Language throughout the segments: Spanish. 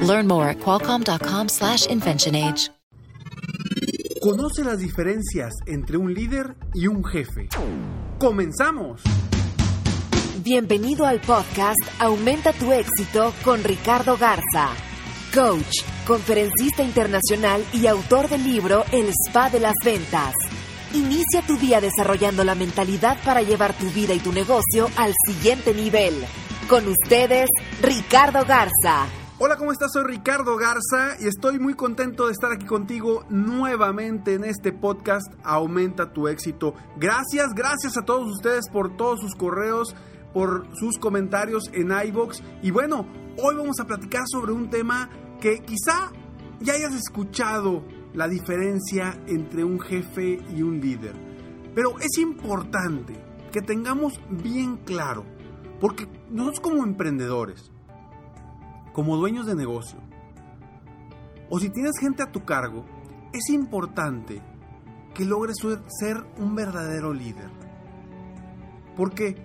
Learn more at qualcomm.com/inventionage. Conoce las diferencias entre un líder y un jefe. ¡Comenzamos! Bienvenido al podcast Aumenta tu éxito con Ricardo Garza, coach, conferencista internacional y autor del libro El Spa de las Ventas. Inicia tu día desarrollando la mentalidad para llevar tu vida y tu negocio al siguiente nivel. Con ustedes, Ricardo Garza. Hola, ¿cómo estás? Soy Ricardo Garza y estoy muy contento de estar aquí contigo nuevamente en este podcast Aumenta tu éxito. Gracias, gracias a todos ustedes por todos sus correos, por sus comentarios en iBox. Y bueno, hoy vamos a platicar sobre un tema que quizá ya hayas escuchado la diferencia entre un jefe y un líder. Pero es importante que tengamos bien claro, porque nosotros como emprendedores, como dueños de negocio, o si tienes gente a tu cargo, es importante que logres ser un verdadero líder. Porque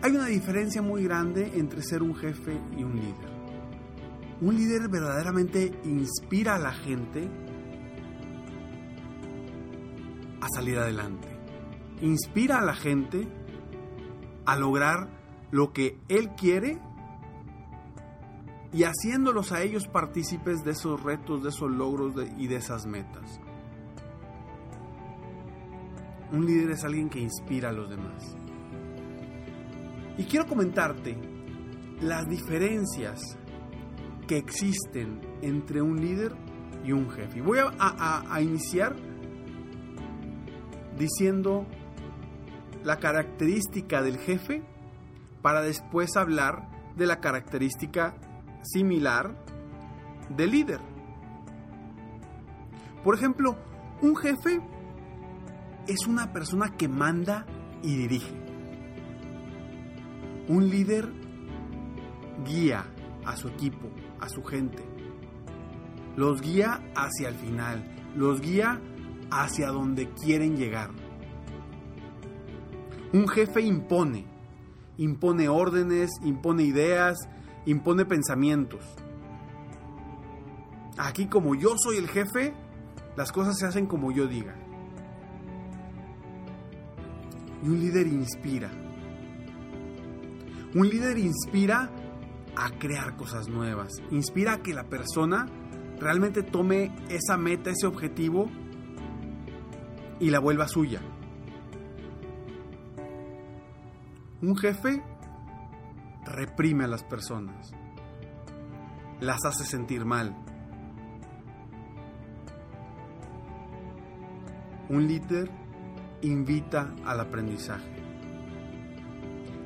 hay una diferencia muy grande entre ser un jefe y un líder. Un líder verdaderamente inspira a la gente a salir adelante. Inspira a la gente a lograr lo que él quiere y haciéndolos a ellos partícipes de esos retos, de esos logros y de esas metas. Un líder es alguien que inspira a los demás. Y quiero comentarte las diferencias que existen entre un líder y un jefe. Voy a, iniciar diciendo la característica del jefe para después hablar de la característica similar del líder. Por ejemplo, un jefe es una persona que manda y dirige. Un líder guía a su equipo, a su gente. Los guía hacia el final, los guía hacia donde quieren llegar. Un jefe impone, impone órdenes, impone ideas, impone pensamientos. Aquí como yo soy el jefe, las cosas se hacen como yo diga. Y un líder inspira. Un líder inspira a crear cosas nuevas. Inspira a que la persona realmente tome esa meta, ese objetivo y la vuelva suya. Un jefe reprime a las personas, las hace sentir mal. Un líder invita al aprendizaje.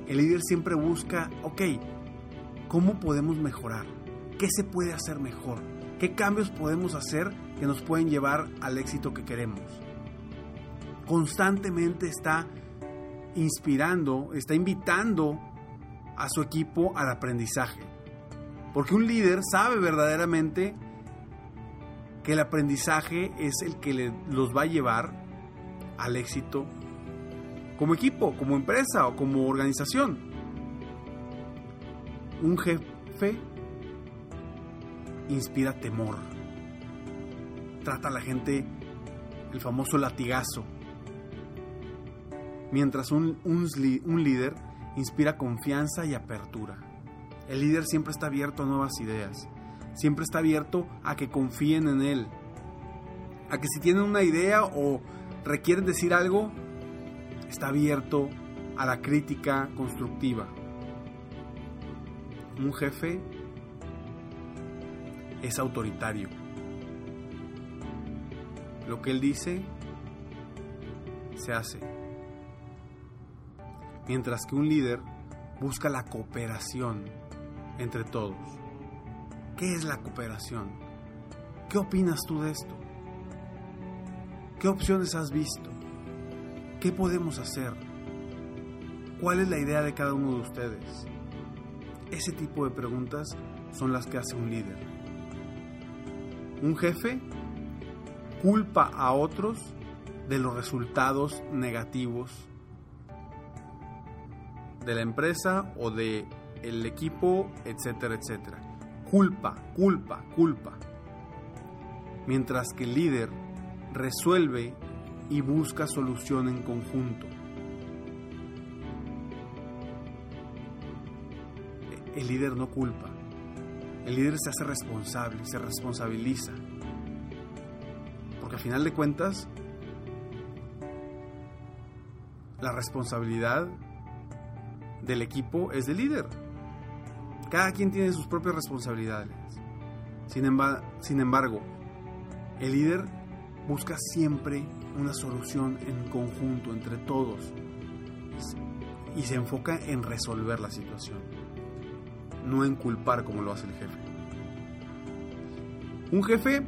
El líder siempre busca, ok, ¿Cómo podemos mejorar? ¿Qué se puede hacer mejor? ¿Qué cambios podemos hacer que nos pueden llevar al éxito que queremos? Constantemente está inspirando, está invitando a su equipo al aprendizaje. Porque un líder sabe verdaderamente que el aprendizaje es el que los va a llevar al éxito como equipo, como empresa o como organización un jefe inspira temor. Trata a la gente el famoso latigazo. Mientras un, un, líder inspira confianza y apertura. El líder siempre está abierto a nuevas ideas. Siempre está abierto a que confíen en él. A que si tienen una idea o requieren decir algo, está abierto a la crítica constructiva un jefe es autoritario. Lo que él dice se hace. Mientras que un líder busca la cooperación entre todos. ¿Qué es la cooperación? ¿Qué opinas tú de esto? ¿Qué opciones has visto? ¿Qué podemos hacer? ¿Cuál es la idea de cada uno de ustedes? Ese tipo de preguntas son las que hace un líder. Un jefe culpa a otros de los resultados negativos de la empresa o de el equipo, etcétera, etcétera. Culpa, culpa, culpa. Mientras que el líder resuelve y busca solución en conjunto. El líder no culpa. El líder se hace responsable, se responsabiliza. Porque al final de cuentas, la responsabilidad del equipo es del líder. Cada quien tiene sus propias responsabilidades. Sin, sin embargo, el líder busca siempre una solución en conjunto entre todos y se enfoca en resolver la situación, no en culpar como lo hace el jefe. Un jefe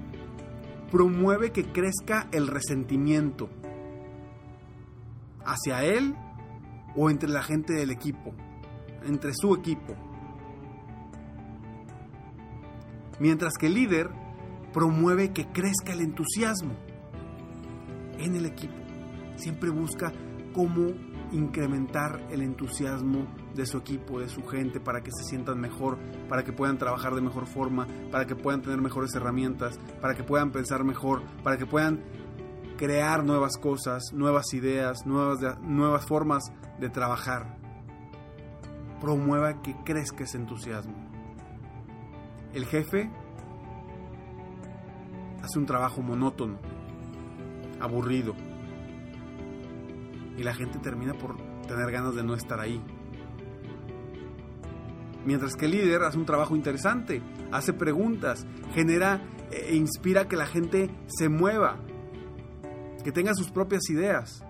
promueve que crezca el resentimiento hacia él o entre la gente del equipo, entre su equipo. Mientras que el líder promueve que crezca el entusiasmo en el equipo. Siempre busca cómo incrementar el entusiasmo de su equipo, de su gente, para que se sientan mejor, para que puedan trabajar de mejor forma, para que puedan tener mejores herramientas, para que puedan pensar mejor, para que puedan crear nuevas cosas, nuevas ideas, nuevas, nuevas formas de trabajar. Promueva que crezca ese entusiasmo. El jefe hace un trabajo monótono, aburrido. Y la gente termina por tener ganas de no estar ahí. Mientras que el líder hace un trabajo interesante, hace preguntas, genera e inspira que la gente se mueva, que tenga sus propias ideas.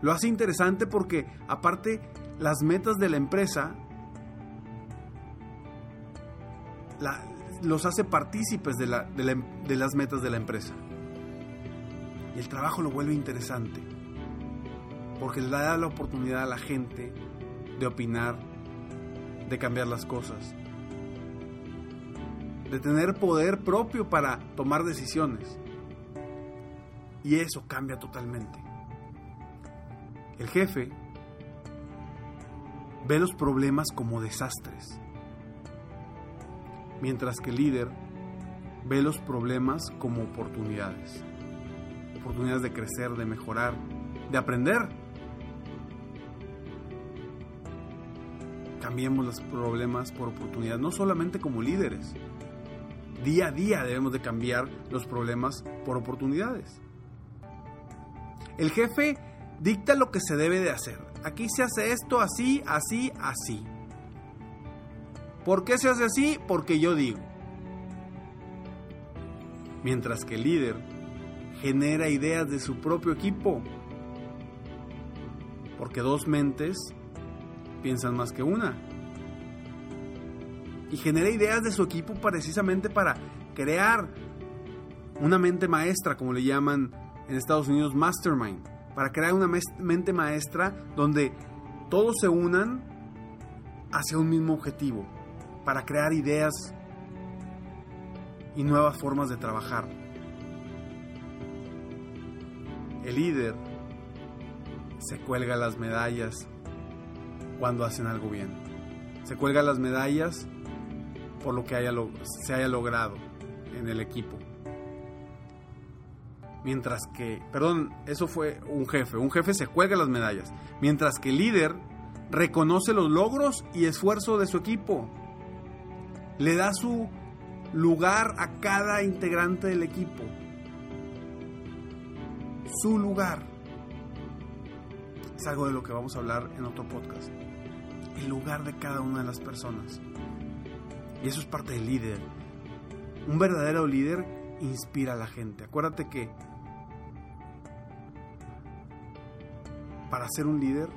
Lo hace interesante porque aparte las metas de la empresa los hace partícipes de, de las metas de la empresa. Y el trabajo lo vuelve interesante, porque le da la oportunidad a la gente de opinar, de cambiar las cosas, de tener poder propio para tomar decisiones. Y eso cambia totalmente. El jefe ve los problemas como desastres, mientras que el líder ve los problemas como oportunidades oportunidades de crecer, de mejorar, de aprender. Cambiemos los problemas por oportunidades, no solamente como líderes. Día a día debemos de cambiar los problemas por oportunidades. El jefe dicta lo que se debe de hacer. Aquí se hace esto así, así, así. ¿Por qué se hace así? Porque yo digo. Mientras que el líder genera ideas de su propio equipo. Porque dos mentes piensan más que una. Y genera ideas de su equipo precisamente para crear una mente maestra, como le llaman en Estados Unidos, mastermind. Para crear una mente maestra donde todos se unan hacia un mismo objetivo. Para crear ideas y nuevas formas de trabajar. El líder se cuelga las medallas cuando hacen algo bien. Se cuelga las medallas por lo que se haya logrado en el equipo. Mientras que, perdón, eso fue un jefe. Un jefe se cuelga las medallas. Mientras que el líder reconoce los logros y esfuerzo de su equipo. Le da su lugar a cada integrante del equipo su lugar. Es algo de lo que vamos a hablar en otro podcast. El lugar de cada una de las personas. Y eso es parte del líder. Un verdadero líder inspira a la gente. Acuérdate que para ser un líder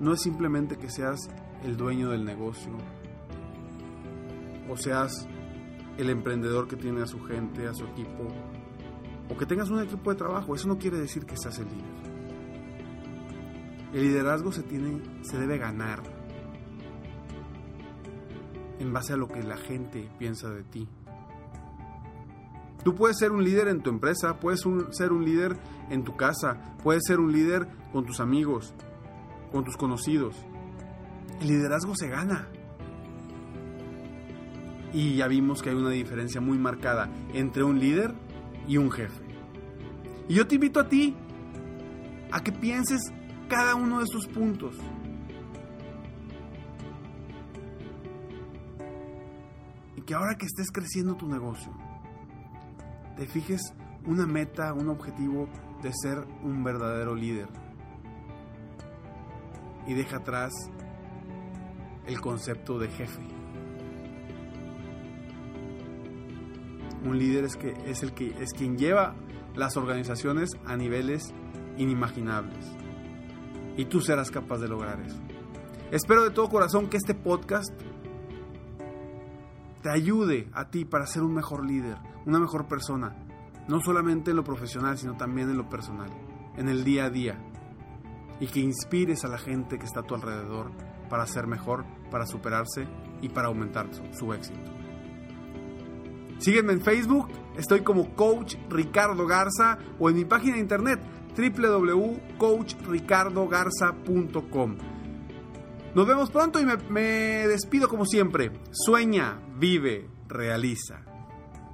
no es simplemente que seas el dueño del negocio o seas el emprendedor que tiene a su gente, a su equipo, o que tengas un equipo de trabajo, eso no quiere decir que seas el líder. El liderazgo se tiene, se debe ganar en base a lo que la gente piensa de ti. Tú puedes ser un líder en tu empresa, puedes ser un líder en tu casa, puedes ser un líder con tus amigos, con tus conocidos. El liderazgo se gana. Y ya vimos que hay una diferencia muy marcada entre un líder y un jefe. Y yo te invito a ti a que pienses cada uno de estos puntos. Y que ahora que estés creciendo tu negocio, te fijes una meta, un objetivo de ser un verdadero líder. Y deja atrás el concepto de jefe. Un líder es, que, es, el que, es quien lleva las organizaciones a niveles inimaginables. Y tú serás capaz de lograr eso. Espero de todo corazón que este podcast te ayude a ti para ser un mejor líder, una mejor persona, no solamente en lo profesional, sino también en lo personal, en el día a día, y que inspires a la gente que está a tu alrededor para ser mejor, para superarse y para aumentar su, éxito. Sígueme en Facebook, estoy como Coach Ricardo Garza o en mi página de internet www.coachricardogarza.com. Nos vemos pronto y me despido como siempre. Sueña, vive, realiza.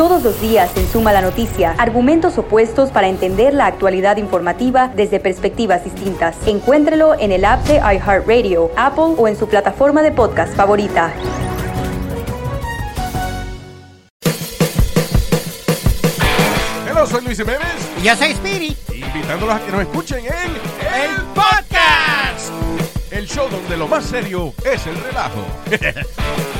Todos los días en Suma la Noticia, argumentos opuestos para entender la actualidad informativa desde perspectivas distintas. Encuéntrelo en el app de iHeartRadio, Apple o en su plataforma de podcast favorita. Hola, soy Luis Jiménez. Y yo soy Spirit. Invitándolos a que nos escuchen en El Podcast. el show donde lo más serio es el relajo.